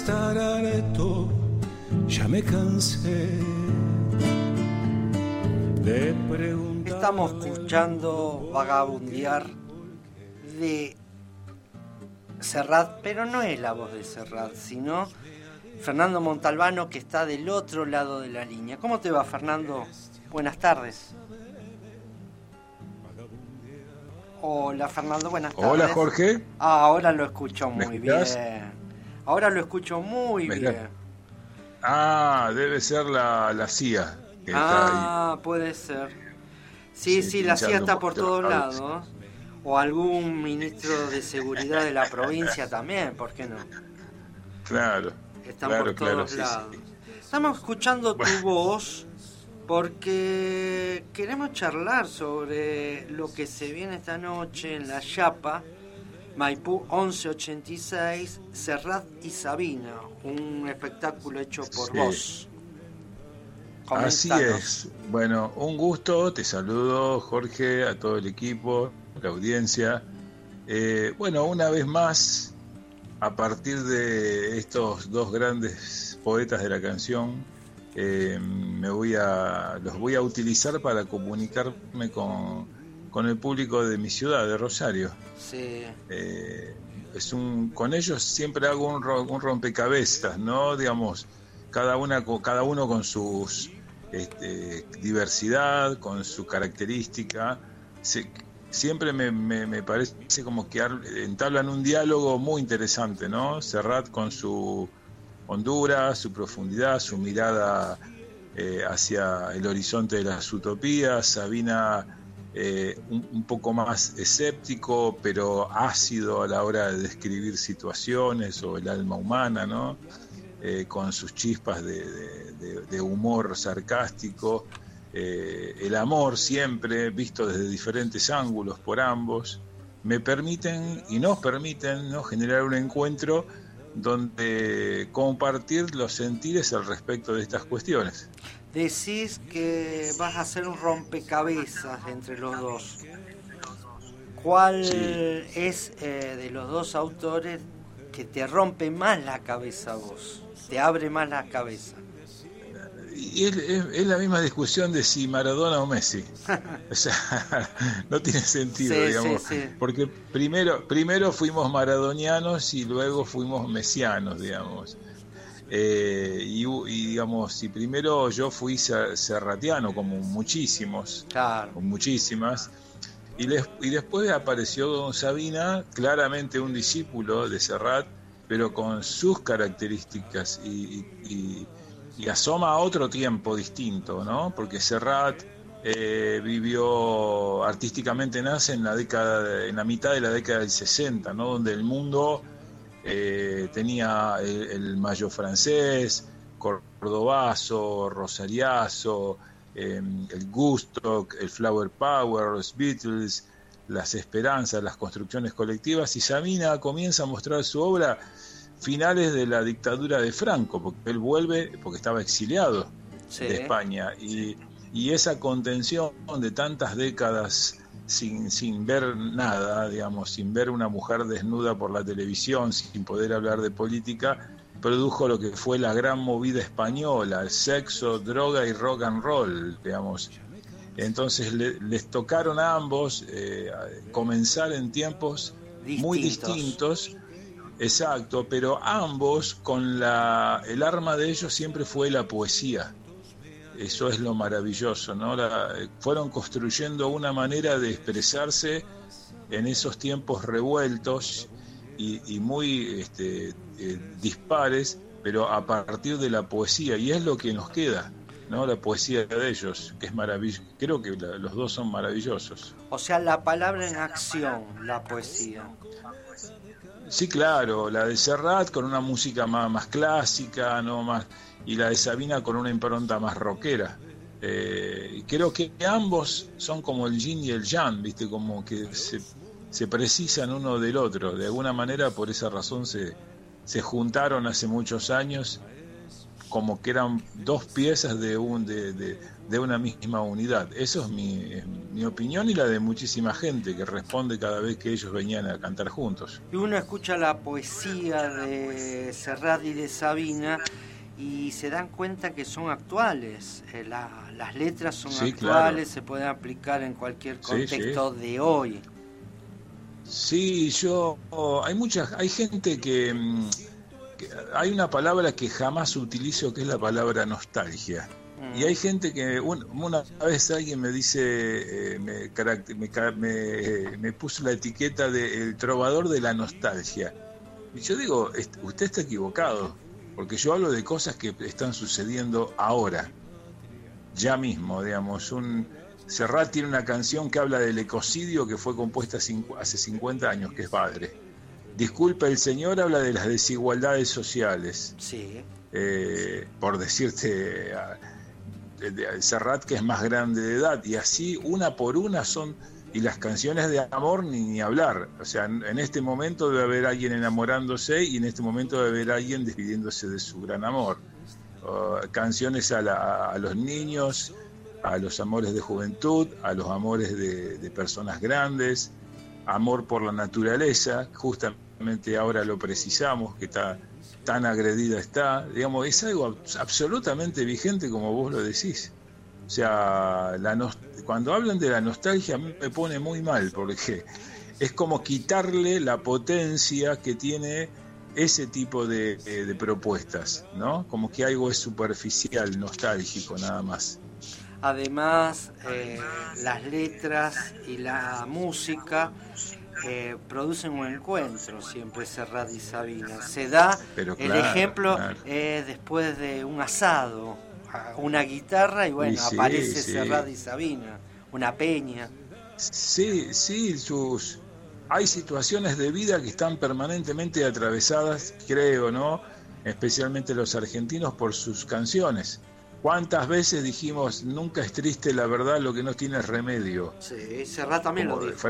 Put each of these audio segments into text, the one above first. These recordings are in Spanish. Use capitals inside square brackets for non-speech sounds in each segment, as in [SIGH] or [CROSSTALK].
estar areto, ya me cansé de preguntar. Estamos escuchando vagabundear de Serrat, pero no es la voz de Serrat, sino Fernando Montalbano que está del otro lado de la línea. ¿Cómo te va, Fernando? Buenas tardes. Hola, Fernando, buenas tardes. Hola, Jorge. Ah, ahora lo escucho ¿Me muy bien. Ahora lo escucho muy ¿Me bien. Ah, debe ser la, la CIA. Que está ahí. Ah, puede ser. Sí, Sí, sí, la CIA está por todos lados. O algún ministro de seguridad de la provincia también, ¿por qué no? Claro. Están claro, por claro, todos sí, lados. sí. Estamos escuchando tu Bueno. voz porque queremos charlar sobre lo que se viene esta noche en la Chapa, Maipú 1186, Serrat y Sabina, un espectáculo hecho por Sí. vos. Así es. Bueno, un gusto. Te saludo, Jorge, a todo el equipo, la audiencia. Eh, bueno, una vez más, a partir de estos dos grandes poetas de la canción, eh, me voy a, los voy a utilizar para comunicarme con, con el público de mi ciudad, de Rosario. Sí. Eh, es un, con ellos siempre hago un, ro- un rompecabezas, ¿no? Digamos, cada, una, cada uno con sus este, diversidad, con su característica. Se- siempre me, me- me parece como que entablan un diálogo muy interesante, ¿no? Serrat con su hondura, su profundidad, su mirada eh, hacia el horizonte de las utopías, Sabina eh, un, poco más escéptico, pero ácido a la hora de describir situaciones o el alma humana, ¿no? Eh, con sus chispas de humor sarcástico, eh, el amor siempre visto desde diferentes ángulos por ambos, me permiten y nos permiten ¿no? generar un encuentro donde compartir los sentires al respecto de estas cuestiones. Decís que vas a hacer un rompecabezas entre los dos. ¿Cuál Sí. es eh, de los dos autores que te rompe más la cabeza a vos? Te abre más la cabeza. Y es, es- la misma discusión de si Maradona o Messi. O sea, [LAUGHS] no tiene sentido, Sí, digamos. sí, sí. Porque primero, primero fuimos maradonianos y luego fuimos mesianos, digamos. Eh, y, y, digamos, y primero yo fui ser- serratiano, como muchísimos, Claro. muchísimas. Y, les- y después apareció Don Sabina, claramente un discípulo de Serrat, pero con sus características y, y- y- asoma a otro tiempo distinto, ¿no? Porque Serrat eh, vivió artísticamente nace en la década, de- en la mitad de la década del 60, ¿no? Donde el mundo eh, tenía el, mayo francés, cordobazo, rosariazo, eh, el gusto, el flower power, los Beatles, las esperanzas, las construcciones colectivas, y Sabina comienza a mostrar su obra finales de la dictadura de Franco, porque él vuelve, porque estaba exiliado Sí. de España, y, y esa contención de tantas décadas sin, sin ver nada, digamos, sin ver una mujer desnuda por la televisión, sin poder hablar de política, produjo lo que fue la gran movida española, el sexo, droga y rock and roll, digamos. Entonces le- les tocaron a ambos eh, comenzar en tiempos muy Distintos. Exacto, pero ambos con la el arma de ellos siempre fue la poesía. Eso es lo maravilloso, ¿no? La- fueron construyendo una manera de expresarse en esos tiempos revueltos y, y muy este, eh, dispares, pero a partir de la poesía, y es lo que nos queda, ¿no? La poesía de ellos, que es maravilloso. Creo que la- los dos son maravillosos. O sea, la palabra en acción, la poesía. Sí, claro, la de Serrat con una música más, clásica, no más, y la de Sabina con una impronta más rockera. Eh, creo que ambos son como el yin y el yang, viste, como que se, se precisan uno del otro. De alguna manera, por esa razón se, se juntaron hace muchos años como que eran dos piezas de, un, de, de, una misma unidad. Eso es mi, mi, opinión y la de muchísima gente que responde cada vez que ellos venían a cantar juntos. Y uno escucha la poesía de Serrat y de Sabina y se dan cuenta que son actuales. Eh, las letras son actuales, se pueden aplicar en cualquier contexto de hoy. Sí, yo hay muchas, hay gente que, hay una palabra que jamás utilizo que es la palabra nostalgia. Mm. Y hay gente que una vez alguien me dice, eh, me, me, me, puso la etiqueta de el trovador de la nostalgia. Y yo digo, usted está equivocado porque yo hablo de cosas que están sucediendo ahora, ya mismo, digamos. Un, Serrat tiene una canción que habla del ecocidio que fue compuesta hace 50 años, que es padre. Disculpa el Señor habla de las desigualdades sociales. Sí. Eh, por decirte, Serrat que es más grande de edad, y así una por una son y las canciones de amor ni, ni hablar. O sea, en, este momento debe haber alguien enamorándose y en este momento debe haber alguien despidiéndose de su gran amor. canciones a, los niños, a los amores de juventud, a los amores de, personas grandes, amor por la naturaleza, justamente ahora lo precisamos, que está tan agredida está, digamos, es algo absolutamente vigente como vos lo decís. O sea, cuando hablan de la nostalgia me pone muy mal porque es como quitarle la potencia que tiene ese tipo de, eh, propuestas, ¿no? Como que algo es superficial, nostálgico nada más. Además, eh, las letras y la música eh, producen un encuentro, siempre Serrat y Sabina. Se da el ejemplo después de un asado una guitarra y bueno, aparece Serrat y Sabina, una peña. Sí, sí, sus hay situaciones de vida que están permanentemente atravesadas, creo, ¿no? Especialmente los argentinos por sus canciones. ¿Cuántas veces dijimos, nunca es triste la verdad, lo que no tiene remedio? Sí, Serrat también lo dijo.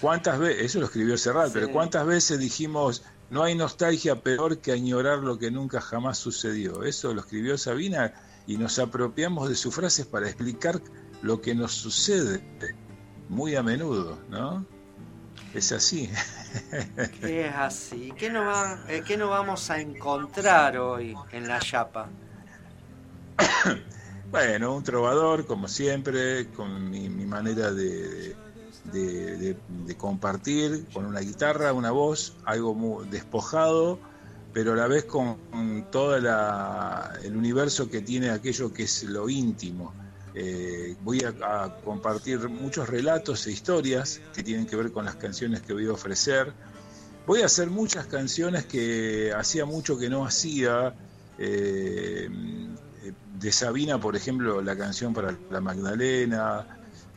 ¿Cuántas veces, eso lo escribió Serrat, pero cuántas veces dijimos, no hay nostalgia peor que añorar lo que nunca jamás sucedió. Eso lo escribió Sabina y nos apropiamos de sus frases para explicar lo que nos sucede muy a menudo, ¿no? Es así. es así. ¿Qué nos, eh, ¿Qué nos vamos a encontrar hoy en la chapa? [COUGHS] bueno, un trovador, como siempre, con mi manera de, compartir con una guitarra, una voz, algo despojado, pero a la vez con, todo el universo que tiene aquello que es lo íntimo. Eh, voy a, compartir muchos relatos e historias que tienen que ver con las canciones que voy a ofrecer. Voy a hacer muchas canciones que hacía mucho que no hacía. Eh, de Sabina, por ejemplo, la canción para la Magdalena,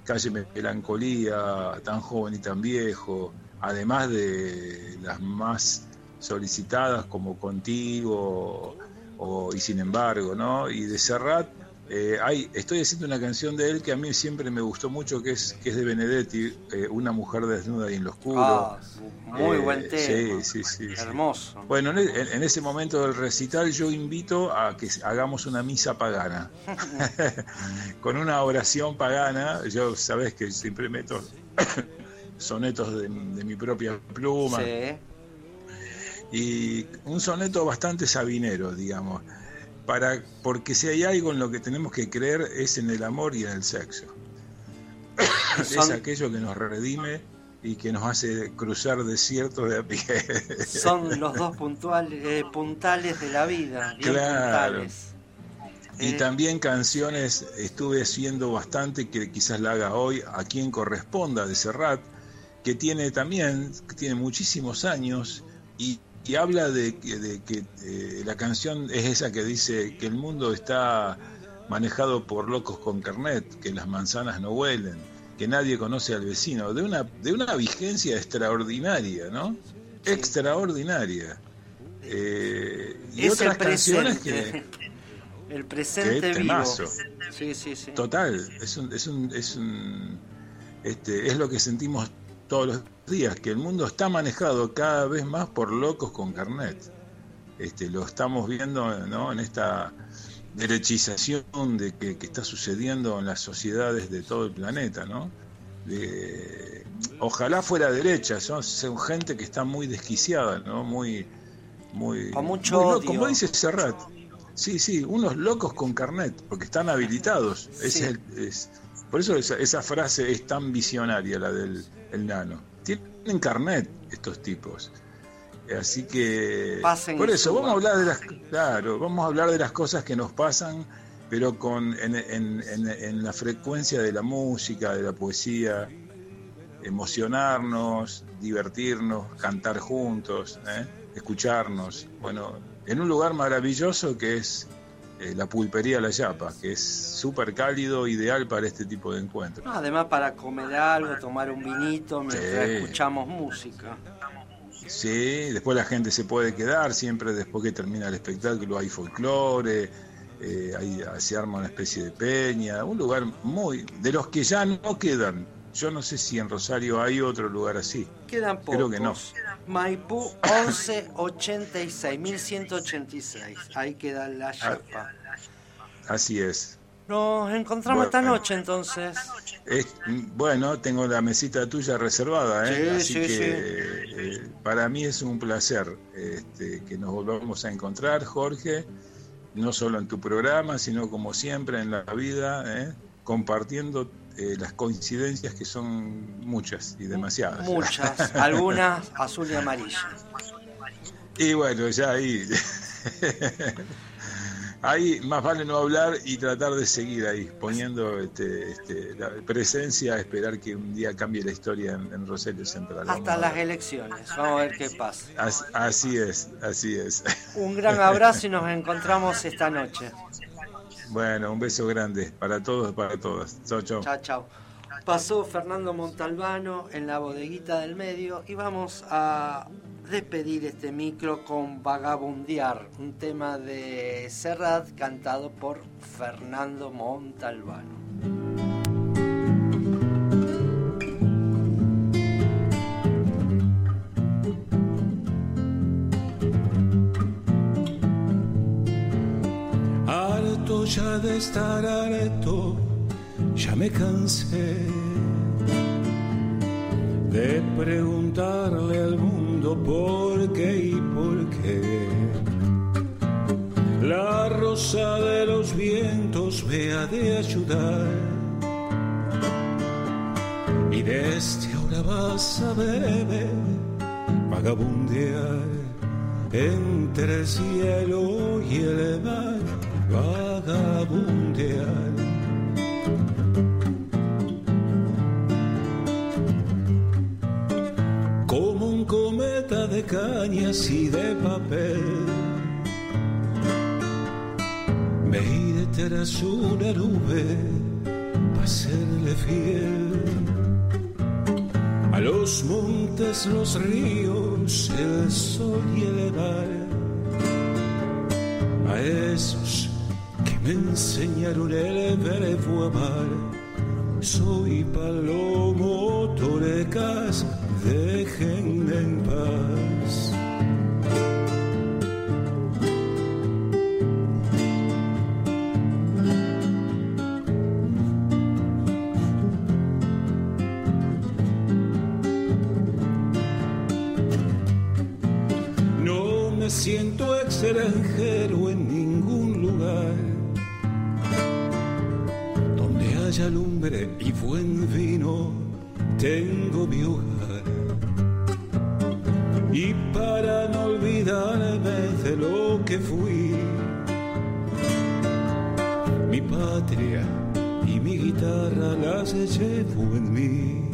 Calle Melancolía, Tan joven y tan viejo, además de las más solicitadas como Contigo o, y Sin embargo, ¿no? Y de Serrat, eh, hay, estoy haciendo una canción de él que a mí siempre me gustó mucho, que es, que es de Benedetti, eh, Una mujer desnuda y en lo oscuro. Ah, muy buen eh, tema. Sí, sí, sí. Hermoso. Bueno, en, en, ese momento del recital yo invito a que hagamos una misa pagana. [LAUGHS] Con una oración pagana. Yo sabes que siempre meto sonetos de, de mi propia pluma. Y un soneto bastante sabinero, digamos para, porque si hay algo en lo que tenemos que creer es en el amor y en el sexo. [COUGHS] es aquello que nos redime y que nos hace cruzar desiertos de a pie. Son [LAUGHS] los dos puntuales, eh, puntales de la vida. claro. Y eh, también canciones, estuve haciendo bastante, que quizás la haga hoy, a quien corresponda de Serrat, que tiene también, que tiene muchísimos años y y habla de, que eh, la canción es esa que dice que el mundo está manejado por locos con carnet, que las manzanas no huelen, que nadie conoce al vecino, de una, de una vigencia extraordinaria, ¿no? Extraordinaria. Eh, y otras canciones que... [LAUGHS] El presente vivo. Sí, sí, sí. Total, es un, es un, es un, este, es lo que sentimos todos los días, que el mundo está manejado cada vez más por locos con carnet. este, lo estamos viendo ¿no? en esta derechización de que, está sucediendo en las sociedades de todo el planeta, ¿no? ojalá fuera derecha, son, son, gente que está muy desquiciada, ¿no? Muy, muy, con mucho como dice Serrat. Sí, sí, unos locos con carnet, porque están habilitados. Es por eso esa, frase es tan visionaria, la del el nano. Tienen carnet estos tipos. Así que por eso vamos a hablar de las claro, vamos a hablar de las cosas que nos pasan, pero con en, en, en, la frecuencia de la música, de la poesía, emocionarnos, divertirnos, cantar juntos, ¿eh? escucharnos. Bueno, en un lugar maravilloso que es eh, la pulpería La Yapa, que es súper cálido, ideal para este tipo de encuentros. además para comer algo, tomar un vinito mientras escuchamos música. Sí, después la gente se puede quedar, siempre después que termina el espectáculo hay folclore, eh, ahí se arma una especie de peña, un lugar muy... de los que ya no quedan. Yo no sé si en Rosario hay otro lugar así. Quedan pocos. Creo que no. Maipú 1186, 1186. Ahí queda la ah, chapa. Así es. Nos encontramos esta noche entonces. bueno, tengo la mesita tuya reservada, ¿eh? así que eh, para mí es un placer este, que nos volvamos a encontrar, Jorge, no solo en tu programa, sino como siempre en la vida, ¿eh? compartiendo eh, las coincidencias que son muchas y demasiadas. Muchas, [LAUGHS] algunas azul y amarilla. Y bueno, ya ahí [LAUGHS] ahí más vale no hablar y tratar de seguir ahí, poniendo este, este, la presencia, esperar que un día cambie la historia en, Rosario Central. Hasta las elecciones, vamos a ver qué pasa. así es, así es. Un gran abrazo y nos encontramos esta noche. Bueno, un beso grande para todos y para todas. Chao, chao. Chao, chao. Pasó Fernando Montalbano en la bodeguita del medio y vamos a despedir este micro con Vagabundear, un tema de Serrat cantado por Fernando Montalbano. Ya de estar harto, ya me cansé de preguntarle al mundo por qué y por qué. La rosa de los vientos me ha de ayudar. Y desde ahora vas a ver vagabundear entre el cielo y el mar, vagabundear de cañas y de papel. Me iré tras una nube para serle fiel. A los montes, los ríos, el sol y el mar. A esos me enseñaron el verbo amar. Soy palomo torecas déjenme en paz. No me siento extranjero en ningún lugar donde haya lumbre y buen vino. Tengo mi hogar y para no olvidarme de lo que fui, mi patria y mi guitarra las llevo en mí.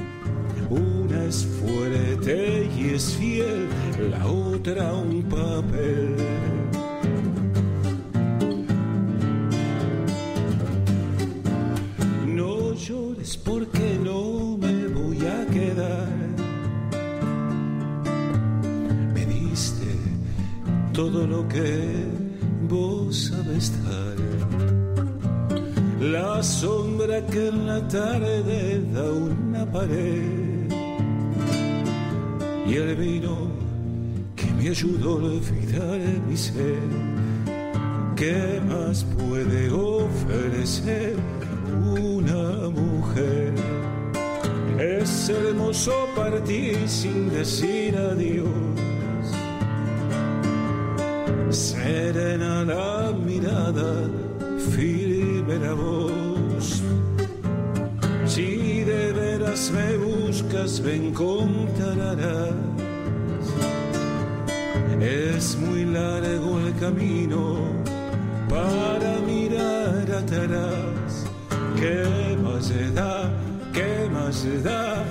Una es fuerte y es fiel, la otra un papel. La sombra que en la tarde da una pared y el vino que me ayudó a olvidar mi ser. ¿Qué más puede ofrecer una mujer? Es hermoso partir sin decir adiós. Serena la mirada, firme la voz. Si de veras me buscas, me encontrarás. Es muy largo el camino para mirar atrás. ¿Qué más da? ¿Qué más da?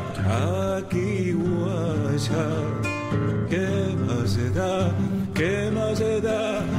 Aquí o allá. ¿Qué más da? ¿Qué más se da?